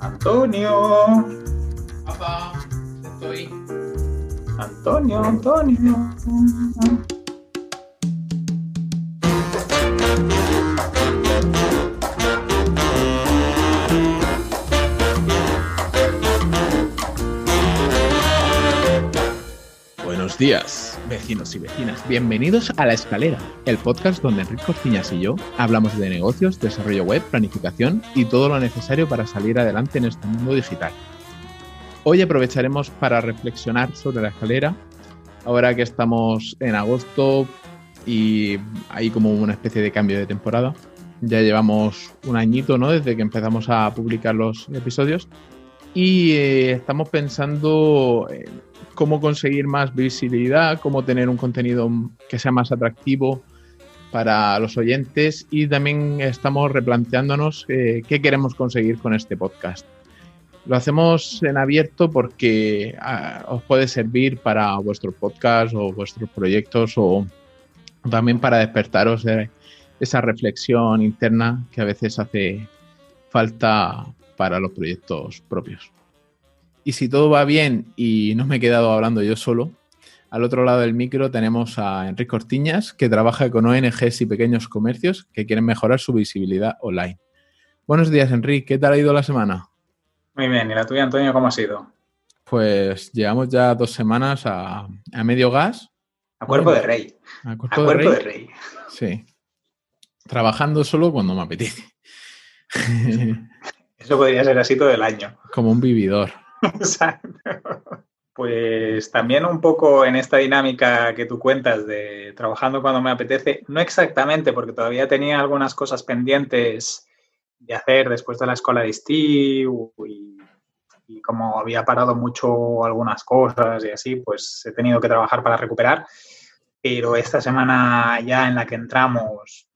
Antonio. Papá, estoy. Antonio, Antonio. Buenos días, vecinos y vecinas. Bienvenidos a La Escalera, el podcast donde Enrique Cortiñas y yo hablamos de negocios, desarrollo web, planificación y todo lo necesario para salir adelante en este mundo digital. Hoy aprovecharemos para reflexionar sobre la escalera, ahora que estamos en agosto y hay como una especie de cambio de temporada. Ya llevamos un añito, ¿no? Desde que empezamos a publicar los episodios y eh, estamos pensando en cómo conseguir más visibilidad, cómo tener un contenido que sea más atractivo para los oyentes y también estamos replanteándonos eh, qué queremos conseguir con este podcast. Lo hacemos en abierto porque ah, os puede servir para vuestros podcasts o vuestros proyectos o también para despertaros de esa reflexión interna que a veces hace falta para los proyectos propios. Y si todo va bien y no me he quedado hablando yo solo, al otro lado del micro tenemos a Enrique Cortiñas, que trabaja con ONGs y pequeños comercios que quieren mejorar su visibilidad online. Buenos días, Enrique. ¿Qué tal ha ido la semana? Muy bien, ¿y la tuya, Antonio, cómo ha sido? Pues llevamos ya dos semanas a, a medio gas. A cuerpo de rey. A A cuerpo, cuerpo de rey. Sí. Trabajando solo cuando me apetece. Eso podría ser así todo el año. Como un vividor. Pues también un poco en esta dinámica que tú cuentas de trabajando cuando me apetece, no exactamente, porque todavía tenía algunas cosas pendientes de hacer después de la escuela de estío y, y como había parado mucho algunas cosas y así, pues he tenido que trabajar para recuperar. Pero esta semana ya en la que entramos,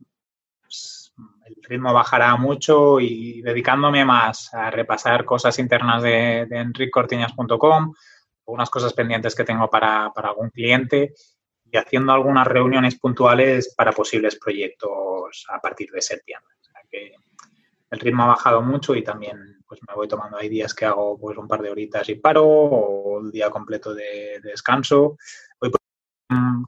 ritmo bajará mucho y dedicándome más a repasar cosas internas de, de enriccortiñas.com, algunas cosas pendientes que tengo para, para algún cliente y haciendo algunas reuniones puntuales para posibles proyectos a partir de septiembre. O el ritmo ha bajado mucho y también pues me voy tomando, hay días que hago pues un par de horitas y paro o el día completo de, de descanso. Hoy pues,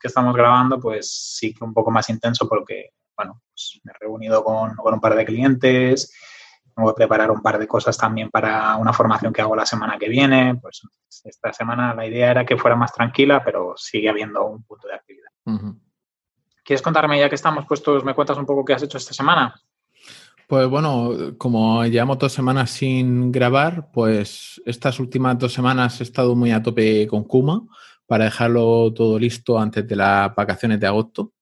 que estamos grabando pues sí que un poco más intenso porque bueno, pues me he reunido con, con un par de clientes, tengo que preparar un par de cosas también para una formación que hago la semana que viene. Pues esta semana la idea era que fuera más tranquila, pero sigue habiendo un punto de actividad. ¿Quieres contarme ya que estamos puestos, me cuentas un poco qué has hecho esta semana? Pues bueno, como llevamos dos semanas sin grabar, pues estas últimas dos semanas he estado muy a tope con Kuma para dejarlo todo listo antes de las vacaciones de agosto,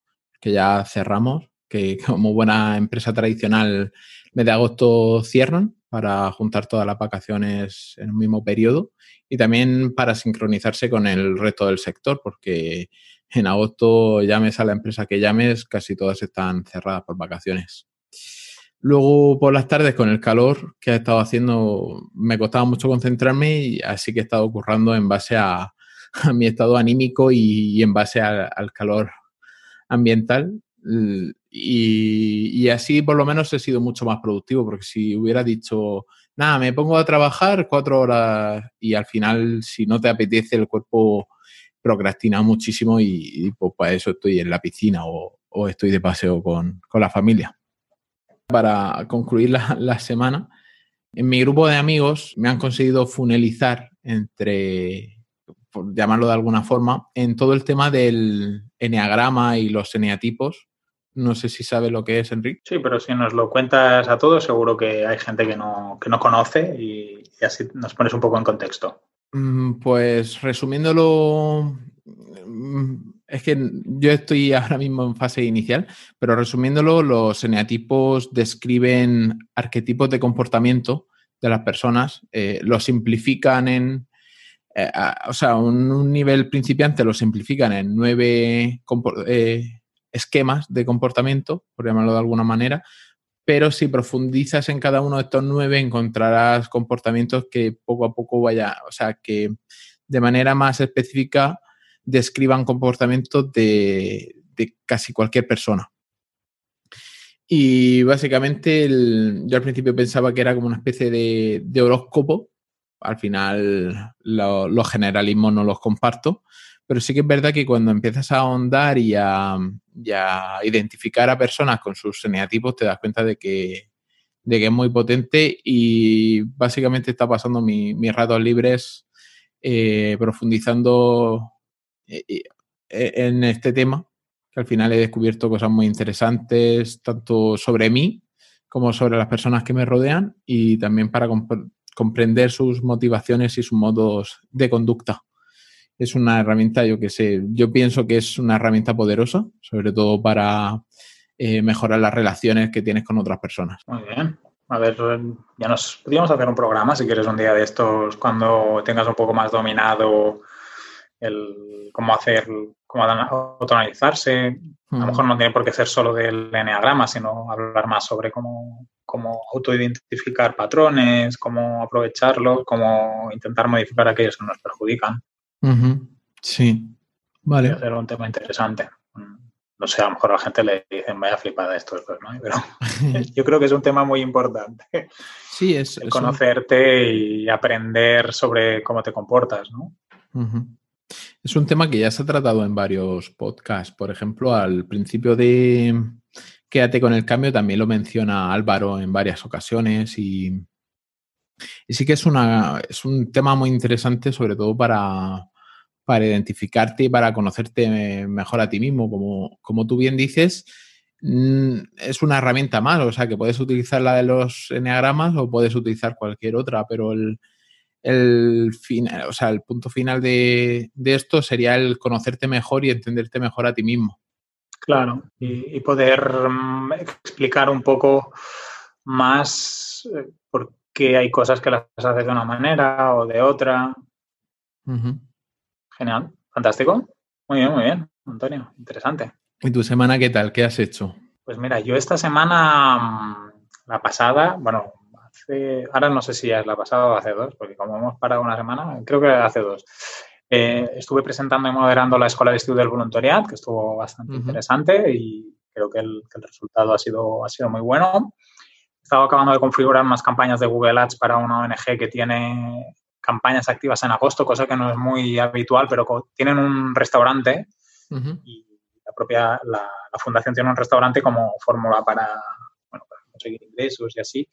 que ya cerramos, que como buena empresa tradicional, mes de agosto cierran para juntar todas las vacaciones en un mismo periodo y también para sincronizarse con el resto del sector, porque en agosto llames a la empresa que llames, casi todas están cerradas por vacaciones. Luego por las tardes con el calor que ha estado haciendo me costaba mucho concentrarme y así que he estado currando en base a, mi estado anímico y, en base al calor ambiental. Y así por lo menos he sido mucho más productivo porque si hubiera dicho, nada, me pongo a trabajar cuatro horas y al final si no te apetece el cuerpo procrastina muchísimo y, y, pues para eso estoy en la piscina o, o estoy de paseo con, con la familia para concluir la, la semana, en mi grupo de amigos me han conseguido funelizar entre, por llamarlo de alguna forma, en todo el tema del eneagrama y los eneatipos. No sé si sabe lo que es, Enrique. Sí, pero si nos lo cuentas a todos, seguro que hay gente que no, que no conoce y, y así nos pones un poco en contexto. Mm, Pues resumiéndolo, mm, es que yo estoy ahora mismo en fase inicial, pero resumiéndolo, los eneatipos describen arquetipos de comportamiento de las personas, eh, lo simplifican en, eh, a- o sea, un, un nivel principiante lo simplifican en nueve eh, esquemas de comportamiento, por llamarlo de alguna manera, pero si profundizas en cada uno de estos nueve encontrarás comportamientos que poco a poco vaya, o sea, que de manera más específica describan comportamientos de, casi cualquier persona. Y básicamente yo al principio pensaba que era como una especie de, horóscopo. Al final los generalismos no los comparto. Pero sí que es verdad que cuando empiezas a ahondar y a, identificar a personas con sus eneatipos, te das cuenta de que, de que es muy potente y básicamente está pasando mis ratos libres eh, profundizando eh, eh, en este tema, que al final he descubierto cosas muy interesantes, tanto sobre mí como sobre las personas que me rodean y también para comprender sus motivaciones y sus modos de conducta es una herramienta, yo que sé, yo pienso que es una herramienta poderosa, sobre todo para eh, mejorar las relaciones que tienes con otras personas. Muy bien. A ver, ya nos podríamos hacer un programa, si quieres, un día de estos, cuando tengas un poco más dominado el cómo hacer, cómo autoanalizarse. A lo mejor no tiene por qué ser solo del enneagrama, sino hablar más sobre cómo, cómo autoidentificar patrones, cómo aprovecharlos, cómo intentar modificar aquellos que nos perjudican. Sí, vale. Era un tema interesante. No sé, a lo mejor a la gente le dicen, vaya flipada esto, ¿no? Pero yo creo que es un tema muy importante. Sí, es. conocerte y aprender sobre cómo te comportas, ¿no? Es un tema que ya se ha tratado en varios podcasts. Por ejemplo, al principio de Quédate con el cambio también lo menciona Álvaro en varias ocasiones y, y sí que es, una, es un tema muy interesante, sobre todo para, para identificarte y para conocerte mejor a ti mismo. Como, como tú bien dices, mm, es una herramienta más, o sea, que puedes utilizar la de los enneagramas o puedes utilizar cualquier otra, pero el, el, o sea, el punto final de, esto sería el conocerte mejor y entenderte mejor a ti mismo. Claro, y, poder mm, explicar un poco más eh, por qué hay cosas que las haces de una manera o de otra. Genial, fantástico. Muy bien, muy bien, Antonio, interesante. ¿Y tu semana qué tal? ¿Qué has hecho? Pues mira, yo esta semana, mm, la pasada, bueno, hace, ahora no sé si ya es la pasada o hace dos, porque como hemos parado una semana, creo que hace dos. Eh, estuve presentando y moderando la Escuela de Estudio del Voluntariado, que estuvo bastante interesante y creo que el, resultado ha sido, ha sido muy bueno. He estado acabando de configurar unas campañas de Google Ads para una ONG que tiene campañas activas en agosto, cosa que no es muy habitual, pero tienen un restaurante y la propia la, fundación tiene un restaurante como fórmula para, bueno, para conseguir ingresos y así.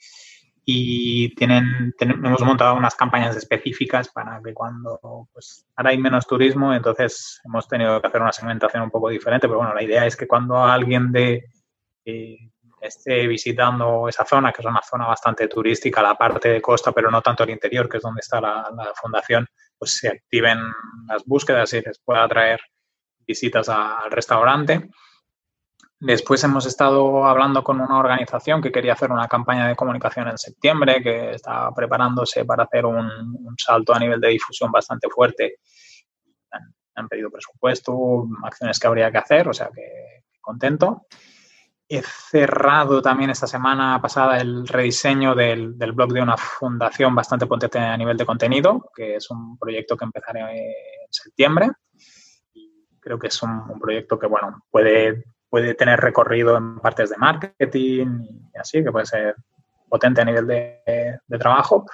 Y tienen, hemos montado unas campañas específicas para que cuando, pues, ahora hay menos turismo, entonces hemos tenido que hacer una segmentación un poco diferente, pero bueno, la idea es que cuando alguien de, eh, esté visitando esa zona, que es una zona bastante turística, la parte de costa, pero no tanto el interior, que es donde está la, fundación, pues se activen las búsquedas y les pueda traer visitas al restaurante. Después hemos estado hablando con una organización que quería hacer una campaña de comunicación en septiembre, que está preparándose para hacer un, salto a nivel de difusión bastante fuerte. Han, han, pedido presupuesto, acciones que habría que hacer, o sea que contento. He cerrado también esta semana pasada el rediseño del, blog de una fundación bastante potente a nivel de contenido, que es un proyecto que empezaré en septiembre. creo que es un, proyecto que, bueno, puede, puede tener recorrido en partes de marketing y así, que puede ser potente a nivel de trabajo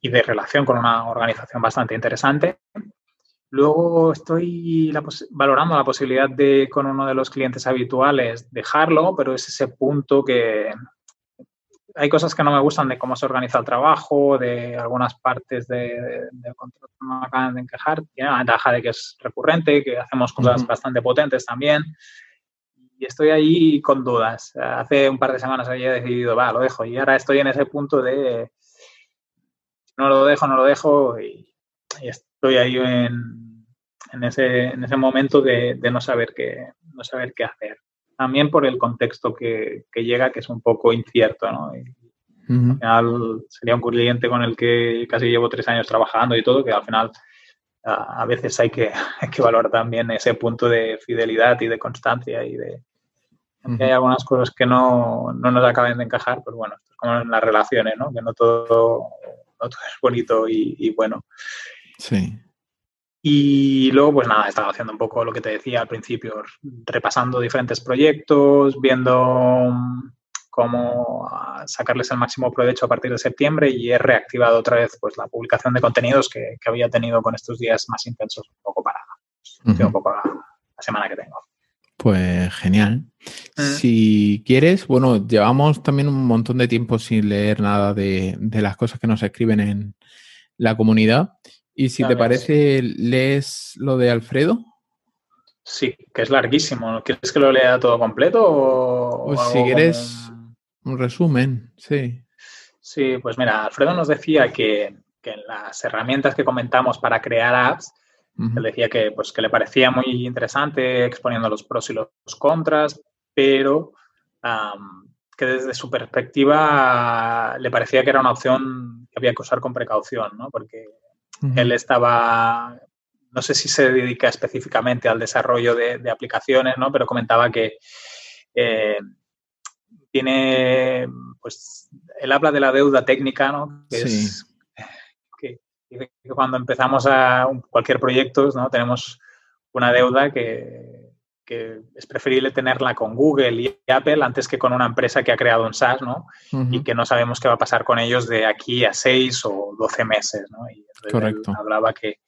y de relación con una organización bastante interesante. Luego estoy valorando la posibilidad de, con uno de los clientes habituales, dejarlo, pero es ese punto que hay cosas que no me gustan de cómo se organiza el trabajo, de algunas partes del de, contrato que no me acaban de encajar. Tiene la ventaja de que es recurrente, que hacemos cosas bastante potentes también. Y estoy ahí con dudas. Hace un par de semanas había decidido, va, lo dejo. Y ahora estoy en ese punto de no lo dejo, no lo dejo. Y estoy ahí en, en, ese, en ese momento de, de, no, saber qué, no saber qué hacer. También por el contexto que, que llega, que es un poco incierto, ¿no? Y, Al final sería un cliente con el que casi llevo tres años trabajando y todo, que al final a, veces hay que, hay que valorar también ese punto de fidelidad y de constancia y de, hay algunas cosas que no, no, nos acaben de encajar, pues bueno, es como en las relaciones, ¿no? Que no todo, no todo es bonito y, y, bueno. Sí. Y luego, pues nada, estaba haciendo un poco lo que te decía al principio, repasando diferentes proyectos, viendo cómo sacarles el máximo provecho a partir de septiembre y he reactivado otra vez pues la publicación de contenidos que, había tenido con estos días más intensos, un poco para un poco la, semana que tengo. Pues genial. Mm. Si quieres, bueno, llevamos también un montón de tiempo sin leer nada de, de las cosas que nos escriben en la comunidad. Y si te parece, lees lo de Alfredo. Sí, que es larguísimo. ¿Quieres que lo lea todo completo? O, pues si quieres un... resumen, sí. Sí, pues mira, Alfredo nos decía que, en las herramientas que comentamos para crear apps, él decía que, pues, que le parecía muy interesante exponiendo los pros y los contras, pero que desde su perspectiva le parecía que era una opción que había que usar con precaución, ¿no? Porque él estaba, no sé si se dedica específicamente al desarrollo de, aplicaciones, ¿no? Pero comentaba que eh, tiene, pues, él habla de la deuda técnica, ¿no? Que es que, cuando empezamos a cualquier proyecto, ¿no? Tenemos una deuda que, es preferible tenerla con Google y Apple antes que con una empresa que ha creado un SaaS, ¿no? Y que no sabemos qué va a pasar con ellos de aquí a seis o doce meses, ¿no? Y Correcto. hablaba que,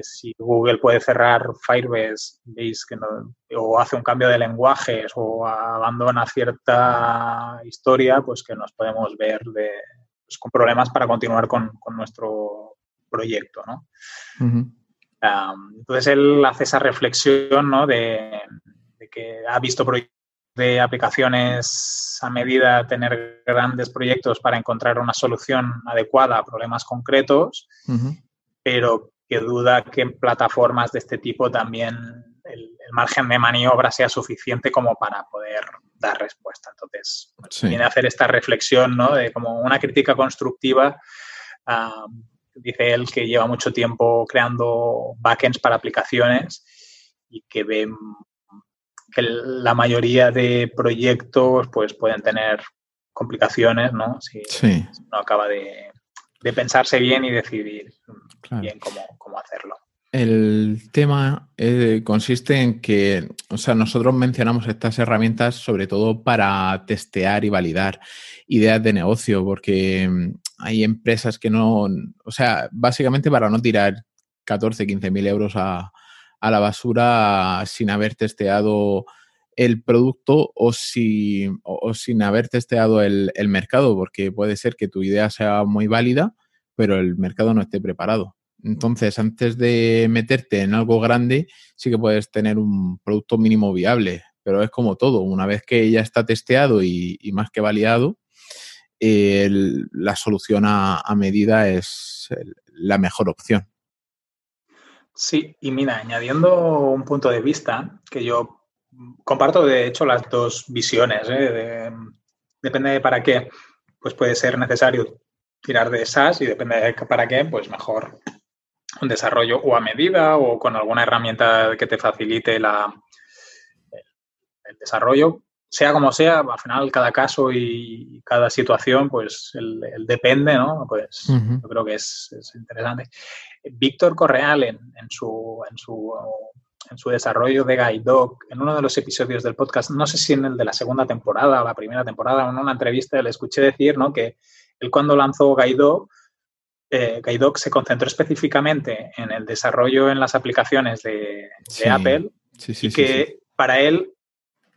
si Google puede cerrar Firebase, veis que no, o hace un cambio de lenguajes o abandona cierta historia, pues que nos podemos ver de, pues, con problemas para continuar con, nuestro proyecto, ¿no? Entonces él hace esa reflexión, ¿no? De, que ha visto proyectos de aplicaciones a medida, tener grandes proyectos para encontrar una solución adecuada a problemas concretos, pero que duda que en plataformas de este tipo también el, margen de maniobra sea suficiente como para poder dar respuesta. Entonces, viene a hacer esta reflexión, ¿no? De como una crítica constructiva. Dice él que lleva mucho tiempo creando backends para aplicaciones y que ve que la mayoría de proyectos pues pueden tener complicaciones, ¿no? Si no acaba de, pensarse bien y decidir bien cómo, hacerlo. El tema eh, consiste en que, o sea, nosotros mencionamos estas herramientas sobre todo para testear y validar ideas de negocio, porque hay empresas que no, o sea, básicamente para no tirar 14, 15 mil euros a, a la basura sin haber testeado el producto o, si, sin haber testeado el, mercado, porque puede ser que tu idea sea muy válida, pero el mercado no esté preparado. Entonces, antes de meterte en algo grande, sí que puedes tener un producto mínimo viable, pero es como todo, una vez que ya está testeado y, más que validado, la solución a medida es la mejor opción. Sí, y mira, añadiendo un punto de vista que yo comparto, de hecho, las dos visiones. ¿eh? depende de para qué, pues puede ser necesario tirar de SaaS y depende de para qué, pues mejor un desarrollo o a medida o con alguna herramienta que te facilite la, el desarrollo. Sea como sea, al final cada caso y cada situación, pues el, depende, ¿no? Pues yo creo que es, es interesante. Víctor Correal en, su, en, su, en su desarrollo de Guide Dog, en uno de los episodios del podcast, no sé si en el de la segunda temporada o la primera temporada, en una entrevista le escuché decir ¿no? que él cuando lanzó Guide Dog, eh, se concentró específicamente en el desarrollo en las aplicaciones de, Apple y que para él,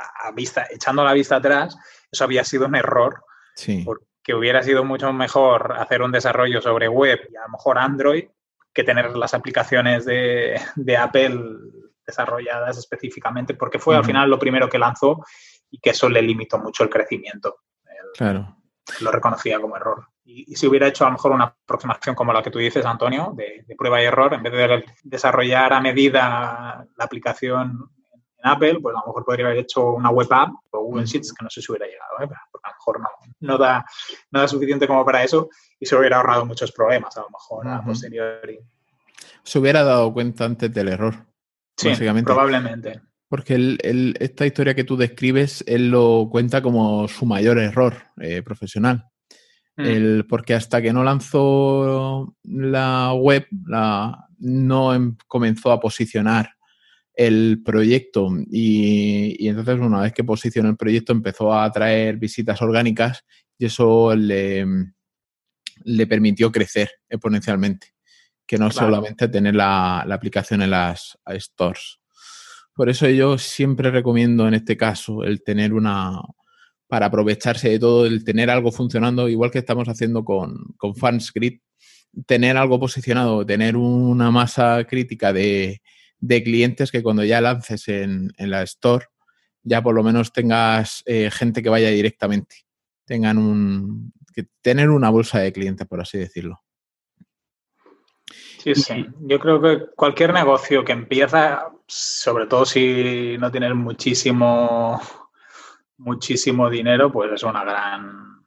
a vista, echando la vista atrás, eso había sido un error. Porque hubiera sido mucho mejor hacer un desarrollo sobre web y a lo mejor Android que tener las aplicaciones de, Apple desarrolladas específicamente, porque fue al final lo primero que lanzó y que eso le limitó mucho el crecimiento. claro. Lo reconocía como error. Y, si hubiera hecho a lo mejor una aproximación como la que tú dices, Antonio, de, prueba y error, en vez de desarrollar a medida la aplicación en Apple, pues a lo mejor podría haber hecho una web app o Google Sheets, que no sé si hubiera llegado, ¿eh? porque a lo mejor no, no, da, no da suficiente como para eso y se hubiera ahorrado muchos problemas a lo mejor a posteriori. Se hubiera dado cuenta antes del error. Sí, probablemente. Porque esta historia que tú describes, él lo cuenta como su mayor error eh, profesional. Mm. El, porque hasta que no lanzó la web, la, no em, comenzó a posicionar el proyecto y, entonces una vez que posicionó el proyecto empezó a atraer visitas orgánicas y eso le, le permitió crecer exponencialmente, que no solamente tener la, la, aplicación en las stores. Por eso yo siempre recomiendo en este caso el tener una, para aprovecharse de todo, el tener algo funcionando, igual que estamos haciendo con, con FansGrid, tener algo posicionado, tener una masa crítica de, de clientes que cuando ya lances en, la store, ya por lo menos tengas eh, gente que vaya directamente. Tengan un. Que tener una bolsa de clientes, por así decirlo. Sí, sí. Yo creo que cualquier negocio que empieza, sobre todo si no tienes muchísimo, muchísimo dinero, pues es una gran.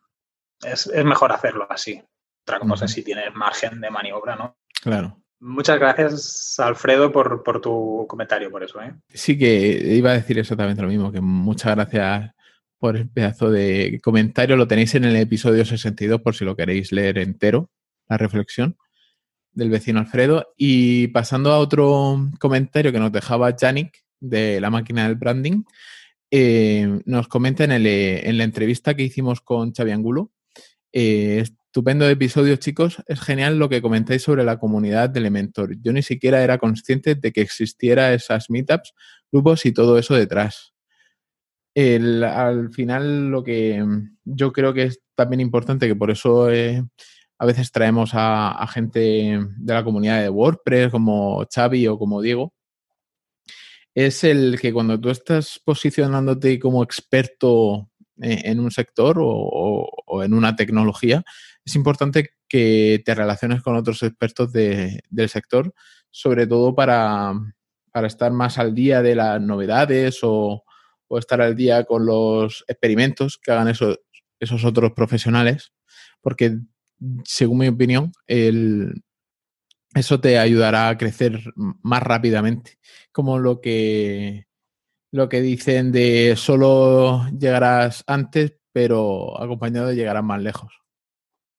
Es, mejor hacerlo así. Otra cosa es si tienes margen de maniobra, ¿no? Claro. Muchas gracias, Alfredo, por, tu comentario, por eso. ¿eh? Sí, que iba a decir exactamente lo mismo, que muchas gracias por el pedazo de comentario. Lo tenéis en el episodio 62 por si lo queréis leer entero, la reflexión del vecino Alfredo. Y pasando a otro comentario que nos dejaba Yannick de la máquina del branding, eh, nos comenta en, en, la entrevista que hicimos con Xavi Angulo. Eh, Estupendo episodio, chicos. Es genial lo que comentáis sobre la comunidad de Elementor. Yo ni siquiera era consciente de que existiera esas meetups, grupos y todo eso detrás. al final, lo que yo creo que es también importante, que por eso eh, a veces traemos a, gente de la comunidad de WordPress, como Xavi o como Diego, es el que cuando tú estás posicionándote como experto eh, en un sector o en una tecnología, es importante que te relaciones con otros expertos del sector, sobre todo para, estar más al día de las novedades o, estar al día con los experimentos que hagan esos, esos otros profesionales, porque según mi opinión, eso te ayudará a crecer más rápidamente, como lo que, lo que dicen de solo llegarás antes, pero acompañado llegarás más lejos.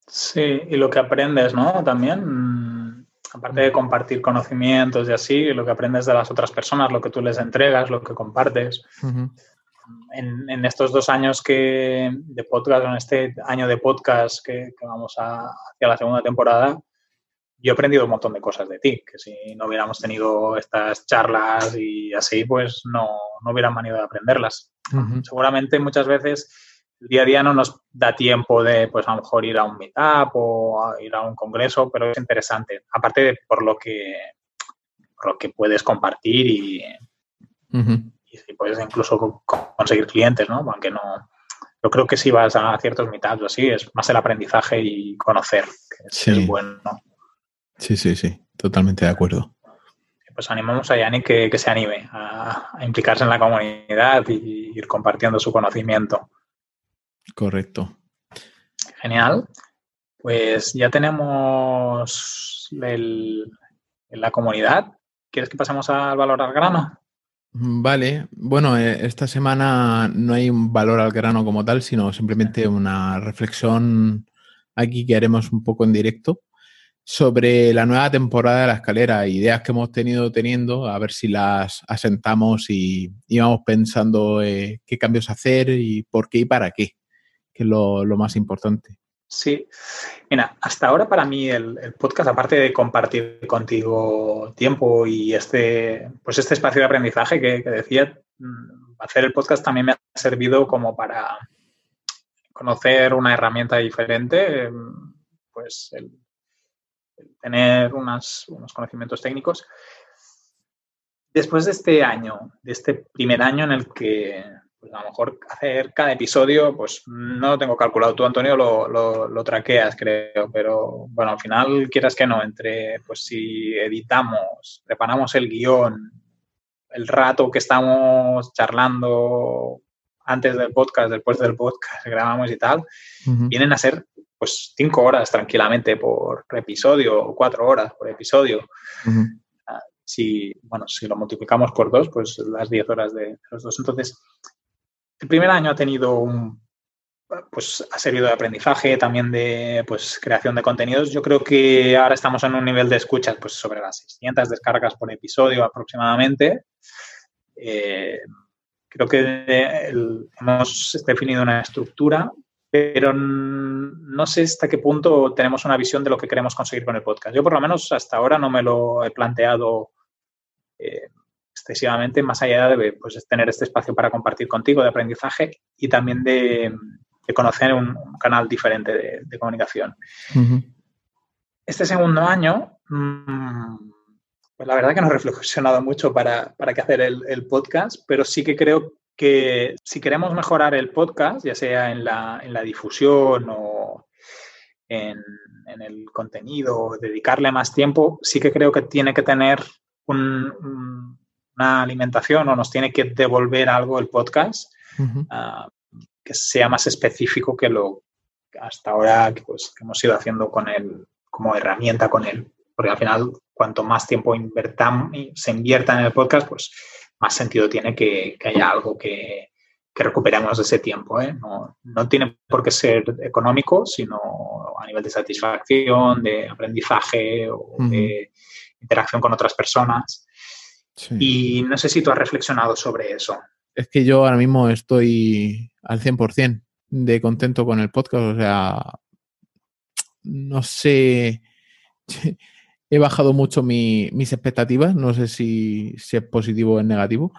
Sí, y lo que aprendes, ¿no? También, mm, aparte de compartir conocimientos y así, lo que aprendes de las otras personas, lo que tú les entregas, lo que compartes. en, estos dos años que, de podcast, en este año de podcast que, vamos a, hacia la segunda temporada, yo he aprendido un montón de cosas de ti, que si no hubiéramos tenido estas charlas y así, pues no, no hubieran manido de aprenderlas. Seguramente muchas veces el día a día no nos da tiempo de, pues a lo mejor ir a un meetup o ir a un congreso, pero es interesante. Aparte de por lo que, lo que puedes compartir y, y puedes incluso conseguir clientes, ¿no? Aunque no, yo creo que si vas a ciertos meetups o así, es más el aprendizaje y conocer, que es, bueno. Sí, sí, sí, totalmente de acuerdo. Pues animamos a Yannick que, que se anime a, a, implicarse en la comunidad y ir compartiendo su conocimiento. Correcto. Genial. Pues ya tenemos el, la comunidad. ¿Quieres que pasemos al valor al grano? Vale, bueno, eh, esta semana no hay un valor al grano como tal, sino simplemente una reflexión aquí que haremos un poco en directo sobre la nueva temporada de la escalera, ideas que hemos tenido teniendo, a ver si las asentamos y, vamos pensando eh, qué cambios hacer y por qué y para qué que es lo, más importante. Sí, mira, hasta ahora para mí el, podcast, aparte de compartir contigo tiempo y este, pues este espacio de aprendizaje que, decía, mm, hacer el podcast también me ha servido como para conocer una herramienta diferente, em, pues el, tener unos conocimientos técnicos. Después de este año, de este primer año en el que pues a lo mejor hacer cada episodio, pues no lo tengo calculado. Tú, Antonio, lo, lo, traqueas, creo, pero bueno, al final, quieras que no, entre, pues si editamos, preparamos el guion, el rato que estamos charlando antes del podcast, después del podcast, grabamos y tal, vienen a ser pues cinco horas tranquilamente por episodio, o cuatro horas por episodio. Ah, si, bueno, si lo multiplicamos por dos, pues las diez horas de los dos. Entonces, el primer año ha tenido un pues ha servido de aprendizaje, también de pues, creación de contenidos. Yo creo que ahora estamos en un nivel de escucha pues, sobre las 600 descargas por episodio aproximadamente. Eh, creo que hemos definido una estructura, pero no sé hasta qué punto tenemos una visión de lo que queremos conseguir con el podcast. Yo por lo menos hasta ahora no me lo he planteado eh, excesivamente, más allá de pues, tener este espacio para compartir contigo de aprendizaje y también de, de conocer un, canal diferente de, comunicación. Este segundo año, mm, pues la verdad que no he reflexionado mucho para, para qué hacer el, podcast, pero sí que creo que si queremos mejorar el podcast, ya sea en la, en la difusión o en, en, el contenido, dedicarle más tiempo, sí que creo que tiene que tener una alimentación o nos tiene que devolver algo el podcast que sea más específico que lo hasta ahora pues, que hemos ido haciendo con él como herramienta con él. Porque al final, cuanto más tiempo se invierta en el podcast, pues más sentido tiene que, haya algo que, que recuperemos de ese tiempo. ¿eh? No, no, tiene por qué ser económico, sino a nivel de satisfacción, de aprendizaje o de interacción con otras personas. Y no sé si tú has reflexionado sobre eso es que yo ahora mismo estoy al 100% de contento con el podcast. O sea, no sé, he bajado mucho mis expectativas. No sé si, es positivo o es negativo.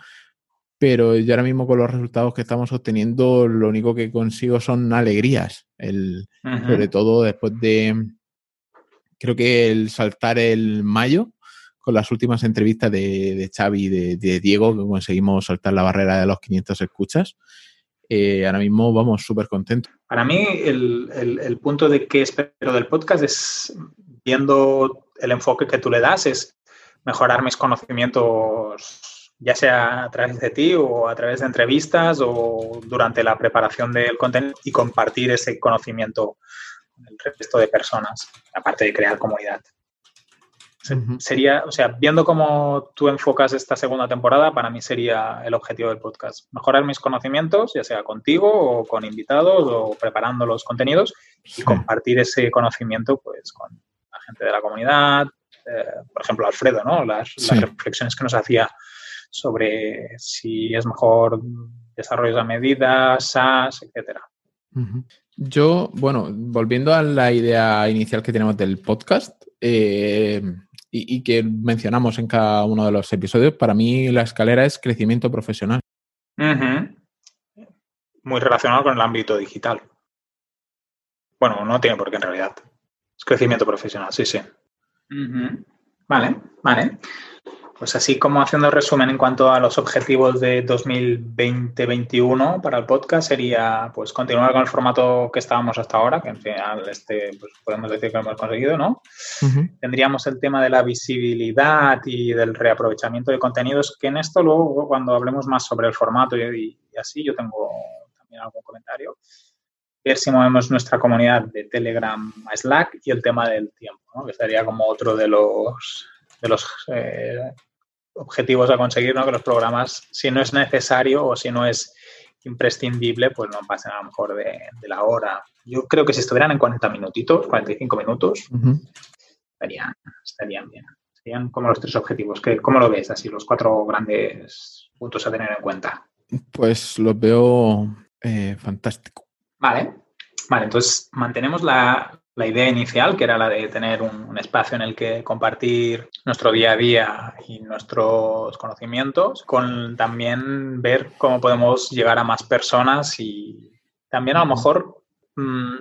Pero yo ahora mismo con los resultados que estamos obteniendo, lo único que consigo son alegrías. El, Sobre todo después de, creo que el saltar el mayo, con las últimas entrevistas de, de Xavi y de, Diego, que conseguimos saltar la barrera de los 500 escuchas. Eh, ahora mismo vamos súper contentos. Para mí, el, punto de que espero del podcast es, viendo el enfoque que tú le das, es mejorar mis conocimientos, ya sea a través de ti o a través de entrevistas o durante la preparación del contenido y compartir ese conocimiento con el resto de personas, aparte de crear comunidad. Sería, o sea, viendo cómo tú enfocas esta segunda temporada, para mí sería el objetivo del podcast. Mejorar mis conocimientos, ya sea contigo o con invitados o preparando los contenidos y compartir ese conocimiento pues con la gente de la comunidad, eh, por ejemplo, Alfredo, ¿no? Las, reflexiones que nos hacía sobre si es mejor desarrollos a medida, SaaS, etcétera. Yo, bueno, volviendo a la idea inicial que tenemos del podcast, eh, y, que mencionamos en cada uno de los episodios, para mí la escalera es crecimiento profesional. Muy relacionado con el ámbito digital. Bueno, no tiene por qué en realidad. Es crecimiento profesional, sí, sí. Vale, vale. Pues así como haciendo resumen en cuanto a los objetivos de 2020-2021 para el podcast sería pues continuar con el formato que estábamos hasta ahora, que en final este pues, podemos decir que lo hemos conseguido, ¿no? Tendríamos el tema de la visibilidad y del reaprovechamiento de contenidos, que en esto luego cuando hablemos más sobre el formato y, así yo tengo también algún comentario. Ver si movemos nuestra comunidad de Telegram a Slack y el tema del tiempo, ¿no? que sería como otro de los de los eh, objetivos a conseguir, ¿no? Que los programas, si no es necesario o si no es imprescindible, pues no pasen a lo mejor de, la hora. Yo creo que si estuvieran en 40 minutitos, 45 minutos, estarían, estarían bien. Serían como los tres objetivos. ¿Qué, ¿Cómo lo ves? Así, los cuatro grandes puntos a tener en cuenta. Pues los veo eh, fantástico. Vale. Vale, entonces mantenemos la, la idea inicial, que era la de tener un, espacio en el que compartir nuestro día a día y nuestros conocimientos, con también ver cómo podemos llegar a más personas y también a lo mejor mm,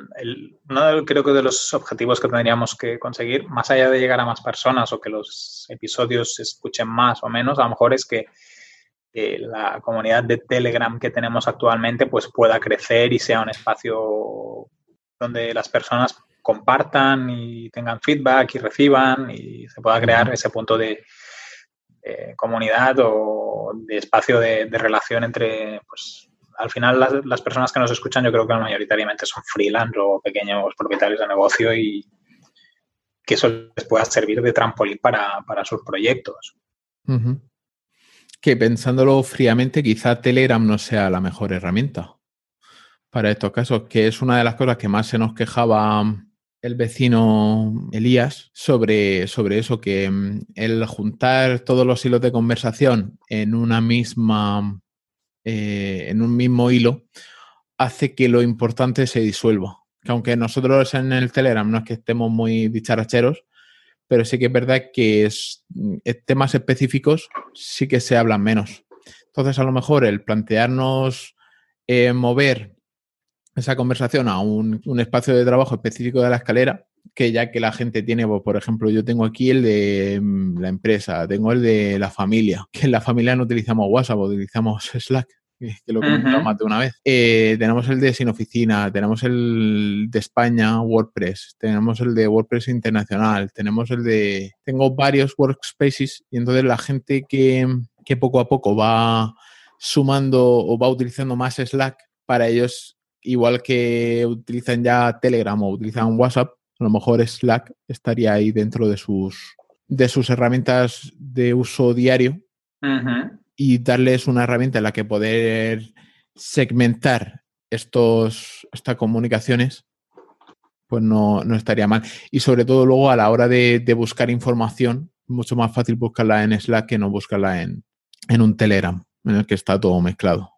uno de, creo que de los objetivos que tendríamos que conseguir, más allá de llegar a más personas o que los episodios se escuchen más o menos, a lo mejor es que la comunidad de Telegram que tenemos actualmente pues pueda crecer y sea un espacio donde las personas compartan y tengan feedback y reciban y se pueda crear ese punto de, comunidad o de espacio de, relación entre, pues, al final las, personas que nos escuchan yo creo que mayoritariamente son freelance o pequeños propietarios de negocio y que eso les pueda servir de trampolín para, sus proyectos. Que pensándolo fríamente, quizá Telegram no sea la mejor herramienta para estos casos, que es una de las cosas que más se nos quejaba el vecino Elías sobre, sobre eso, que mm, el juntar todos los hilos de conversación en una misma, eh, en un mismo hilo, hace que lo importante se disuelva. Que aunque nosotros en el Telegram no es que estemos muy dicharacheros, pero sí que es verdad que es, mm, temas específicos sí que se hablan menos. Entonces, a lo mejor el plantearnos eh, mover esa conversación a un, espacio de trabajo específico de la escalera, que ya que la gente tiene, pues, por ejemplo, yo tengo aquí el de mm, la empresa, tengo el de la familia, que en la familia no utilizamos WhatsApp, utilizamos Slack, que lo comentamos más de una vez. Eh, tenemos el de Sin Oficina, tenemos el de España, WordPress, tenemos el de WordPress Internacional, tenemos el de... Tengo varios workspaces y entonces la gente que, que poco a poco va sumando o va utilizando más Slack, para ellos igual que utilizan ya Telegram o utilizan WhatsApp, a lo mejor Slack estaría ahí dentro de sus, de sus herramientas de uso diario y darles una herramienta en la que poder segmentar estos, estas comunicaciones, pues no, estaría mal. Y sobre todo luego a la hora de, buscar información, mucho más fácil buscarla en Slack que no buscarla en, en un Telegram, en el que está todo mezclado.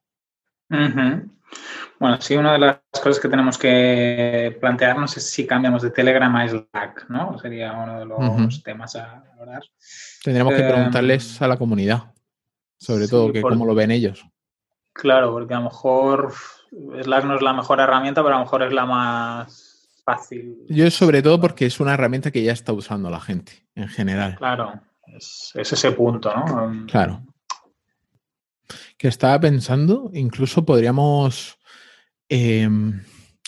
Bueno, sí, una de las cosas que tenemos que plantearnos es si cambiamos de Telegram a Slack, ¿no? Sería uno de los temas a hablar. Tendríamos que preguntarles em, a la comunidad, sobre todo, que cómo lo ven ellos. Claro, porque a lo mejor Slack no es la mejor herramienta, pero a lo mejor es la más fácil. Yo sobre todo porque es una herramienta que ya está usando la gente en general. Claro, es, es ese punto, ¿no? Claro que estaba pensando, incluso podríamos em,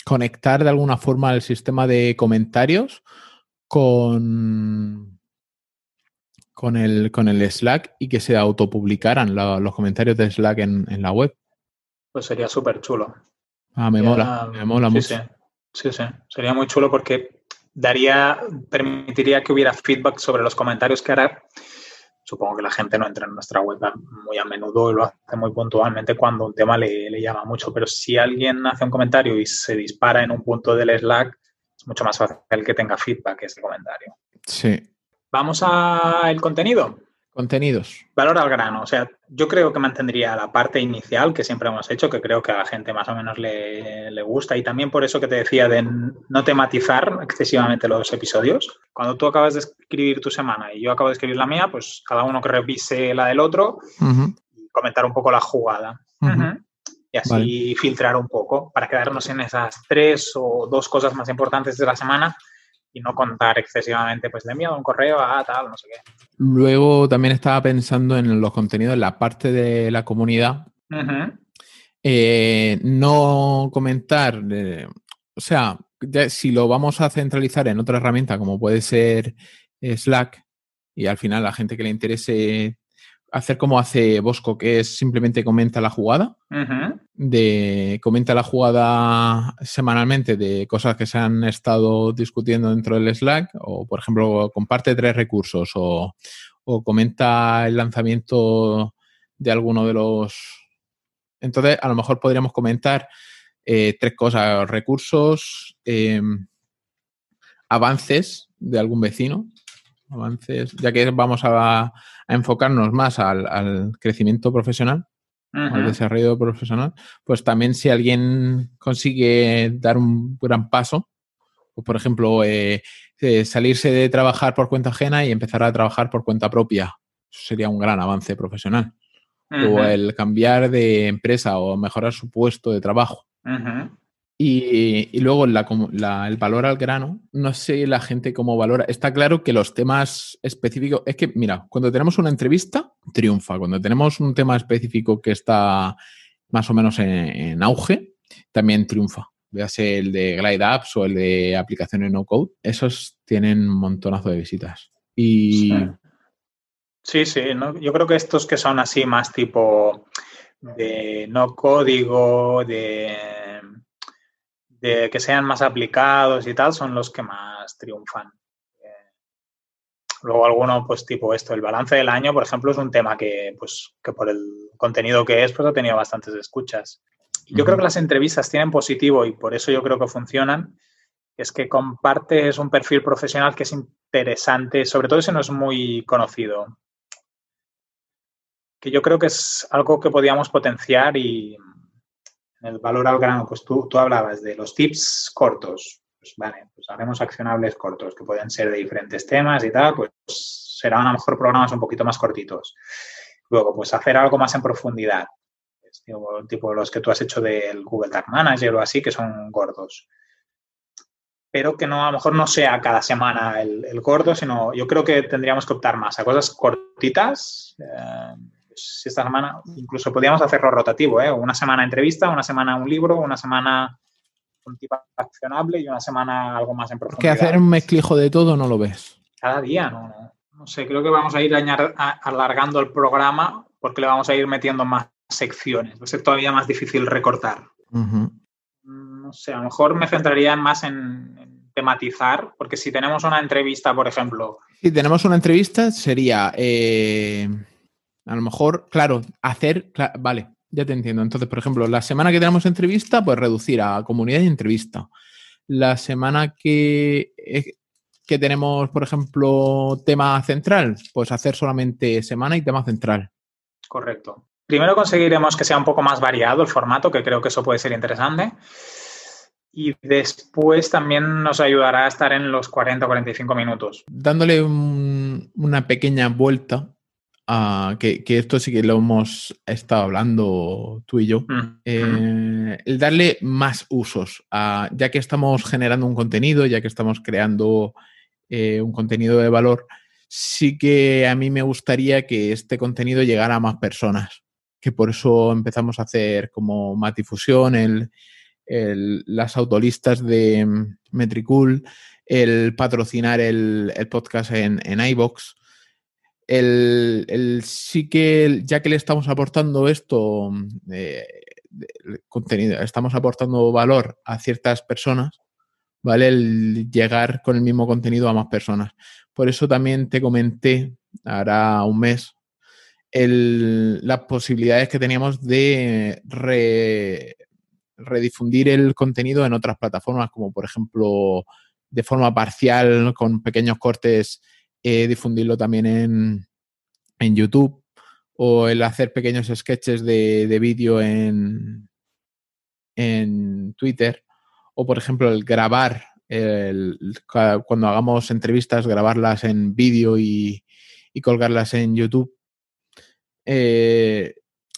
conectar de alguna forma el sistema de comentarios con, con, el, con el Slack y que se autopublicaran los comentarios de Slack en, la web. Pues sería súper chulo. Ah, me mola, me mola mucho. Sí. sí, sí, sería muy chulo porque daría, permitiría que hubiera feedback sobre los comentarios que hará supongo que la gente no entra en nuestra web muy a menudo y lo hace muy puntualmente cuando un tema le, llama mucho. Pero si alguien hace un comentario y se dispara en un punto del Slack, es mucho más fácil que tenga feedback ese comentario. Sí. Vamos al contenido. Contenidos. Valor al grano. O sea, yo creo que mantendría la parte inicial que siempre hemos hecho, que creo que a la gente más o menos le, le, gusta. Y también por eso que te decía de no tematizar excesivamente los episodios. Cuando tú acabas de escribir tu semana y yo acabo de escribir la mía, pues cada uno que revise la del otro y comentar un poco la jugada. Y así filtrar un poco para quedarnos en esas tres o dos cosas más importantes de la semana y no contar excesivamente, pues le envío un correo a tal, no sé qué. Luego también estaba pensando en los contenidos, en la parte de la comunidad. Eh, no comentar, eh, o sea, si lo vamos a centralizar en otra herramienta como puede ser Slack, y al final la gente que le interese hacer como hace Bosco, que es simplemente comenta la jugada, de comenta la jugada semanalmente de cosas que se han estado discutiendo dentro del Slack, o por ejemplo, comparte tres recursos, o, comenta el lanzamiento de alguno de los. Entonces, a lo mejor podríamos comentar eh, tres cosas: recursos, em, avances de algún vecino, avances, ya que vamos a, enfocarnos más al, crecimiento profesional, al desarrollo profesional, pues también si alguien consigue dar un gran paso, pues por ejemplo, eh, eh, salirse de trabajar por cuenta ajena y empezar a trabajar por cuenta propia, sería un gran avance profesional. O el cambiar de empresa o mejorar su puesto de trabajo. Y, luego el valor al grano, no sé la gente cómo valora. Está claro que los temas específicos, es que, mira, cuando tenemos una entrevista, triunfa. Cuando tenemos un tema específico que está más o menos en, auge, también triunfa. Véase el de Glide Apps o el de aplicaciones no code. Esos tienen un montonazo de visitas. Y. Sí, sí, yo creo que estos que son así más tipo de no código, de de que sean más aplicados y tal son los que más triunfan. Luego alguno, pues tipo esto, el balance del año, por ejemplo, es un tema que, pues, que por el contenido que es, pues ha tenido bastantes escuchas. yo creo que las entrevistas tienen positivo y por eso yo creo que funcionan, es que compartes un perfil profesional que es interesante, sobre todo si no es muy conocido. Que yo creo que es algo que podíamos potenciar y el valor al grano, pues tú, tú hablabas de los tips cortos. Pues vale, pues haremos accionables cortos que pueden ser de diferentes temas y tal, pues serán a lo mejor programas un poquito más cortitos. Luego, pues hacer algo más en profundidad, pues, tipo, los que tú has hecho del Google Tag Manager o así, que son gordos pero que no a lo mejor no sea cada semana el, gordo, sino yo creo que tendríamos que optar más a cosas cortitas. Eh, esta semana incluso podríamos hacerlo rotativo, ¿eh? una semana entrevista, una semana un libro, una semana un tipo accionable y una semana algo más en profundidad. Que hacer un mezclijo de todo no lo ves. Cada día, no, no. sé, creo que vamos a ir alargando el programa porque le vamos a ir metiendo más secciones. Va a ser todavía más difícil recortar no sé, a lo mejor me centraría más en, tematizar, porque si tenemos una entrevista, por ejemplo. Si tenemos una entrevista, sería eh, a lo mejor, claro, hacer, vale, ya te entiendo. Entonces, por ejemplo, la semana que tenemos entrevista, pues reducir a comunidad y entrevista. La semana que, eh, que tenemos, por ejemplo, tema central, pues hacer solamente semana y tema central. Correcto. Primero conseguiremos que sea un poco más variado el formato, que creo que eso puede ser interesante. Y después también nos ayudará a estar en los 40 o 45 minutos. Dándole una pequeña vuelta, a, que, esto sí que lo hemos estado hablando tú y yo, mm, eh, el darle más usos, ya que estamos generando un contenido, ya que estamos creando eh, un contenido de valor, sí que a mí me gustaría que este contenido llegara a más personas, que por eso empezamos a hacer como más difusión, el las autolistas de Metricool, el patrocinar el, podcast en, en iBox. El, sí que, ya que le estamos aportando esto, mm, contenido, estamos aportando valor a ciertas personas, ¿vale? El llegar con el mismo contenido a más personas. Por eso también te comenté, hará un mes, las posibilidades que teníamos de redifundir el contenido en otras plataformas, como por ejemplo de forma parcial, con pequeños cortes, eh, difundirlo también en, en, YouTube, o el hacer pequeños sketches de, de vídeo en, en Twitter, o por ejemplo el grabar, el, cuando hagamos entrevistas, grabarlas en vídeo y, y colgarlas en YouTube. Eh,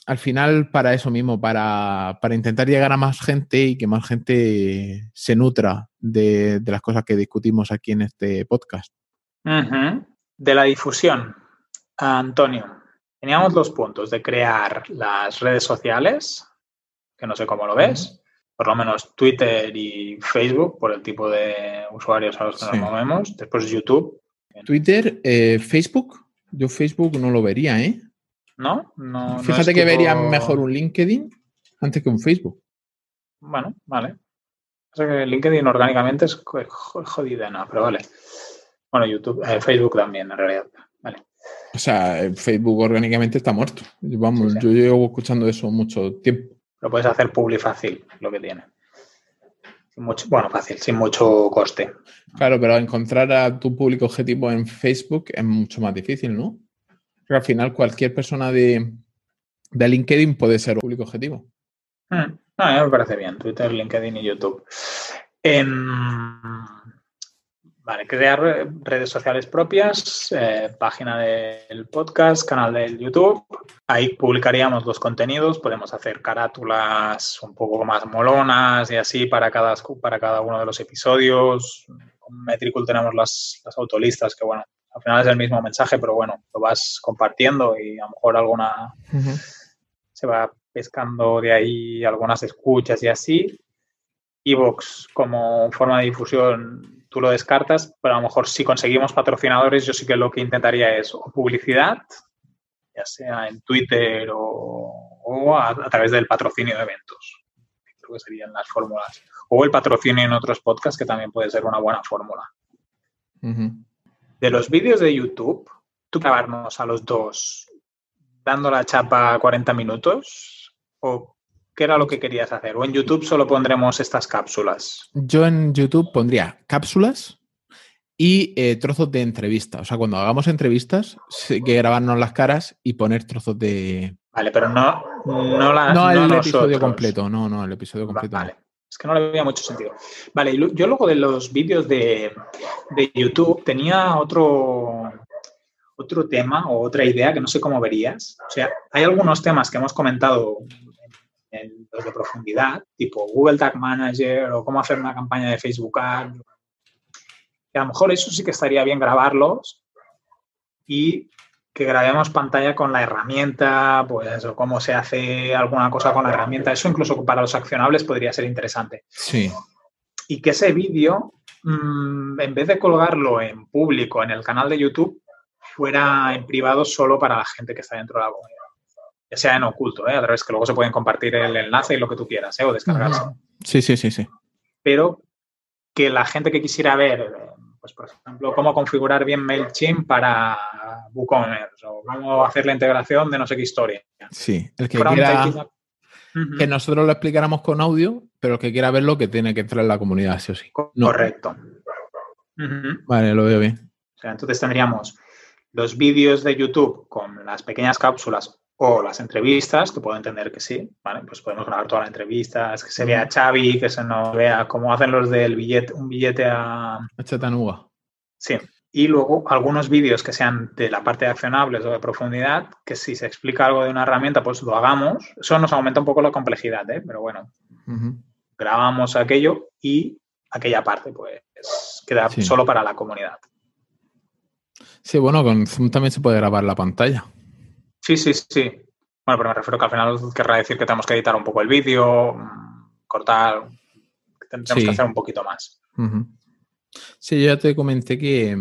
al final para eso mismo, para, intentar llegar a más gente y que más gente se nutra de, las cosas que discutimos aquí en este podcast. De la difusión, Antonio, teníamos dos puntos de crear las redes sociales, que no sé cómo lo ves, por lo menos Twitter y Facebook, por el tipo de usuarios a los que nos movemos, después YouTube. Twitter, eh, Facebook, yo Facebook no lo vería, ¿eh? ¿no? Fíjate que vería mejor un LinkedIn antes que un Facebook. Bueno, vale. que LinkedIn orgánicamente es jodida, no, pero vale. Bueno, YouTube, eh, Facebook también, en realidad. Vale. O sea, eh, Facebook orgánicamente está muerto. Vamos, yo llevo escuchando eso mucho tiempo. Lo puedes hacer public fácil, lo que tiene. mucho, bueno, fácil, sin mucho coste. Claro, pero encontrar a tu público objetivo en Facebook es mucho más difícil, ¿no? al final cualquier persona de, LinkedIn puede ser un público objetivo. A mí me parece bien, Twitter, LinkedIn y YouTube. Vale, crear redes sociales propias, eh, página del podcast, canal del YouTube. Ahí publicaríamos los contenidos, podemos hacer carátulas un poco más molonas y así para cada, para cada uno de los episodios. Con Metricool tenemos las, las autolistas que, bueno, al final es el mismo mensaje, pero bueno, lo vas compartiendo y a lo mejor alguna se va pescando de ahí algunas escuchas y así. Evox como forma de difusión tú lo descartas, pero a lo mejor si conseguimos patrocinadores, yo sí que lo que intentaría es publicidad, ya sea en Twitter o, a, través del patrocinio de eventos. Creo que serían las fórmulas. O el patrocinio en otros podcasts, que también puede ser una buena fórmula de los vídeos de YouTube, tú grabarnos a los dos dando la chapa 40 minutos o ¿qué era lo que querías hacer? ¿O en YouTube solo pondremos estas cápsulas? Yo en YouTube pondría cápsulas y eh, trozos de entrevista. O sea, cuando hagamos entrevistas, que grabarnos las caras y poner trozos de. Vale, pero no, no, la, no el episodio completo. No, no, el episodio completo. Vale. Es que no le veía mucho sentido. Vale, yo luego de los vídeos de, de YouTube tenía otro, otro tema o otra idea que no sé cómo verías. O sea, hay algunos temas que hemos comentado en los de profundidad, tipo Google Tag Manager o cómo hacer una campaña de Facebook Ads. a lo mejor eso sí que estaría bien grabarlos y que grabemos pantalla con la herramienta, pues, o cómo se hace alguna cosa con la herramienta. Eso incluso para los accionables podría ser interesante. Sí. Y que ese vídeo, mm, en vez de colgarlo en público en el canal de YouTube, fuera en privado solo para la gente que está dentro de la comunidad. Ya sea en oculto, ¿eh? a través que luego se pueden compartir el enlace y lo que tú quieras, ¿eh? o descargarse. Sí, sí, sí, sí. Pero que la gente que quisiera ver, pues por ejemplo, cómo configurar bien MailChimp para WooCommerce o cómo hacer la integración de no sé qué historia. Sí, el que quiera que nosotros lo explicáramos con audio, pero el que quiera verlo que tiene que entrar en la comunidad, sí o sí. Correcto. Vale, lo veo bien. O sea, entonces tendríamos los vídeos de YouTube con las pequeñas cápsulas o las entrevistas, que puedo entender que sí, ¿vale? Pues podemos grabar todas las entrevistas, que se vea Xavi, que se nos vea cómo hacen los del billete, un billete a... A Chattanooga. Sí. Y luego algunos vídeos que sean de la parte de accionables o de profundidad, que si se explica algo de una herramienta, pues lo hagamos. Eso nos aumenta un poco la complejidad, ¿eh? Pero bueno, grabamos aquello y aquella parte, pues, queda solo para la comunidad. Sí, bueno, con Zoom también se puede grabar la pantalla. Sí, sí, sí. Bueno, pero me refiero que al final querrá decir que tenemos que editar un poco el vídeo, mm, cortar, tendremos que hacer un poquito más. Sí, yo ya te comenté que,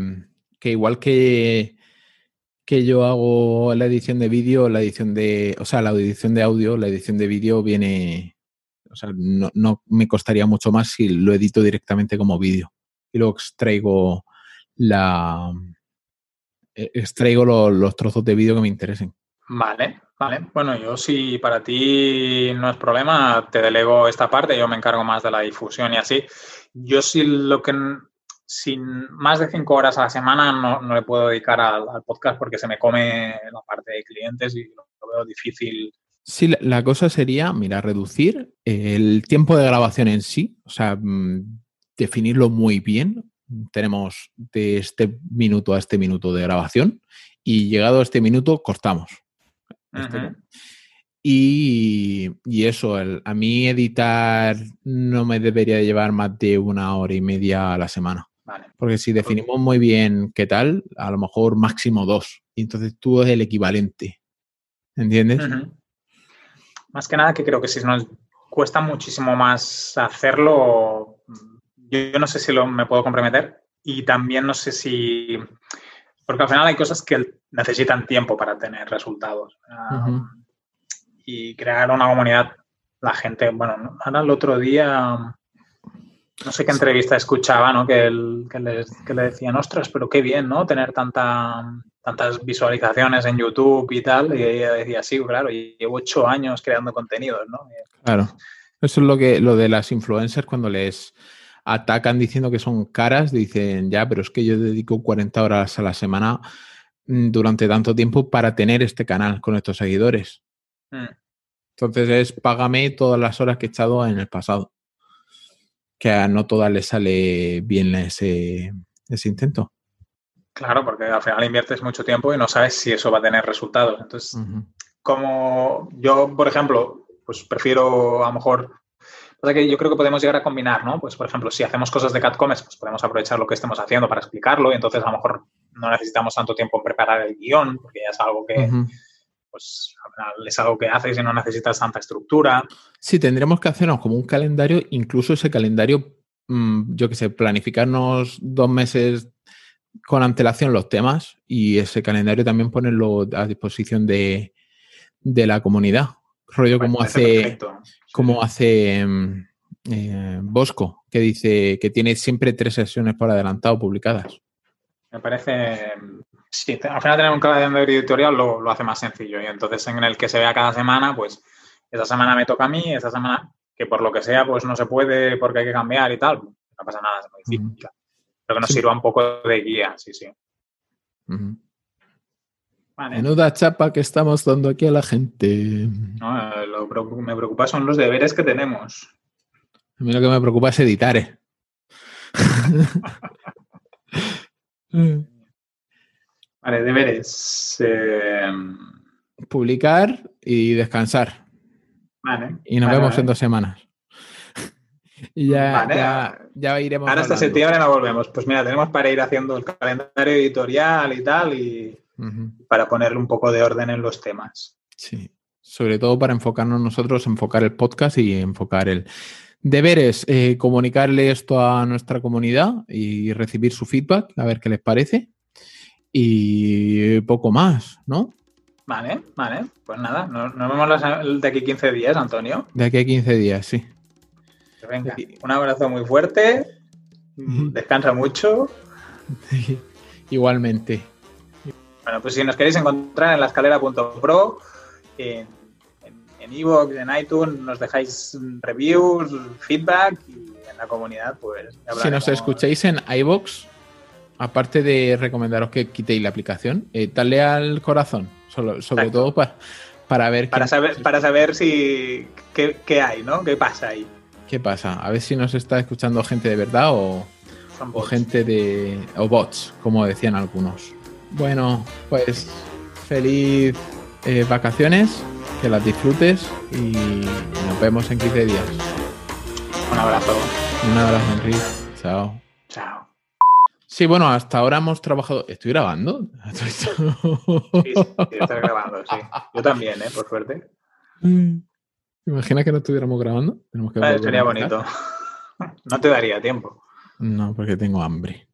igual que, que yo hago la edición de vídeo, la edición de, o sea, la edición de audio, la edición de vídeo viene, o sea, no, no me costaría mucho más si lo edito directamente como vídeo y luego extraigo la, eh, extraigo los, trozos de vídeo que me interesen. Vale, vale. Bueno, yo si para ti no es problema, te delego esta parte, yo me encargo más de la difusión y así. Yo sí lo que sin más de cinco horas a la semana no, le puedo dedicar al, podcast porque se me come la parte de clientes y lo, veo difícil. Sí, la, cosa sería, mira, reducir el tiempo de grabación en sí, o sea, mm, definirlo muy bien, tenemos de este minuto a este minuto de grabación y llegado a este minuto cortamos. Este, y, eso, a mí editar no me debería llevar más de una hora y media a la semana. Porque si definimos muy bien qué tal, a lo mejor máximo dos. Y entonces tú es el equivalente. ¿Entiendes? Más que nada que creo que si nos cuesta muchísimo más hacerlo, yo, no sé si lo, me puedo comprometer y también no sé si, porque al final hay cosas que necesitan tiempo para tener resultados. Ah, y crear una comunidad, la gente, bueno, ahora el otro día, no sé qué entrevista escuchaba, ¿no? Que, el, que, le decían, ostras, pero qué bien, ¿no? Tener tanta, tantas visualizaciones en YouTube y tal. Y ella decía, sí, claro, llevo ocho años creando contenidos, ¿no? Claro. Eso es lo que lo de las influencers cuando les atacan diciendo que son caras, dicen, ya, pero es que yo dedico 40 horas a la semana mm, durante tanto tiempo para tener este canal con estos seguidores. Mm. Entonces es págame todas las horas que he echado en el pasado. Que a no todas les sale bien ese, ese intento. Claro, porque al final inviertes mucho tiempo y no sabes si eso va a tener resultados. Entonces, como yo, por ejemplo, pues prefiero a lo mejor que yo creo que podemos llegar a combinar, ¿no? Pues, por ejemplo, si hacemos cosas de CatComes, pues podemos aprovechar lo que estemos haciendo para explicarlo y entonces a lo mejor no necesitamos tanto tiempo en preparar el guion, porque ya es algo que, pues, es algo que haces y no necesitas tanta estructura. Sí, tendríamos que hacernos como un calendario, incluso ese calendario, mm, yo que sé, planificarnos dos meses con antelación los temas y ese calendario también ponerlo a disposición de, de la comunidad. Rollo como hace, como hace mm, eh, Bosco, que dice que tiene siempre tres sesiones por adelantado publicadas. Me parece, sí, al final tener un calendario editorial lo, lo, hace más sencillo y entonces en el que se vea cada semana, pues esa semana me toca a mí, esa semana que por lo que sea, pues no se puede porque hay que cambiar y tal, no pasa nada, es muy difícil. Pero que nos sirva un poco de guía, sí, sí. Menuda chapa que estamos dando aquí a la gente. No, lo que me preocupa son los deberes que tenemos. A mí lo que me preocupa es editar. ¿eh? vale, deberes. Eh, Publicar y descansar. Vale. Y nos vemos en dos semanas. y ya, ya, iremos. Ahora hasta septiembre no volvemos. Pues mira, tenemos para ir haciendo el calendario editorial y tal, y para ponerle un poco de orden en los temas. Sí, sobre todo para enfocarnos nosotros, enfocar el podcast y enfocar el. Deberes, eh, comunicarle esto a nuestra comunidad y recibir su feedback, a ver qué les parece. Y poco más, ¿no? Vale, vale. Pues nada, nos, vemos de aquí 15 días, Antonio. De aquí a 15 días, sí. Pues venga, un abrazo muy fuerte. Descansa mucho. Igualmente. Bueno, pues si nos queréis encontrar en la escalera.pro, en en Evox, en iTunes, nos dejáis reviews, feedback y en la comunidad, pues. Si nos escucháis en iVoox, aparte de recomendaros que quitéis la aplicación, eh, dale al corazón, sobre todo para, para ver. Para saber, para saber si qué, hay, ¿no? ¿Qué pasa ahí? ¿Qué pasa? A ver si nos está escuchando gente de verdad o, o gente de. o bots, como decían algunos. Bueno, pues feliz eh, vacaciones que las disfrutes y nos vemos en 15 días. Un abrazo. Un abrazo, Enrique. Chao. Chao. Sí, bueno, hasta ahora hemos trabajado. ¿Estoy grabando? Sí, sí, estás grabando, sí. Yo también, ¿eh? Por suerte. ¿Te que no estuviéramos grabando? Tenemos que ah, sería bonito. No te daría tiempo. No, porque tengo hambre.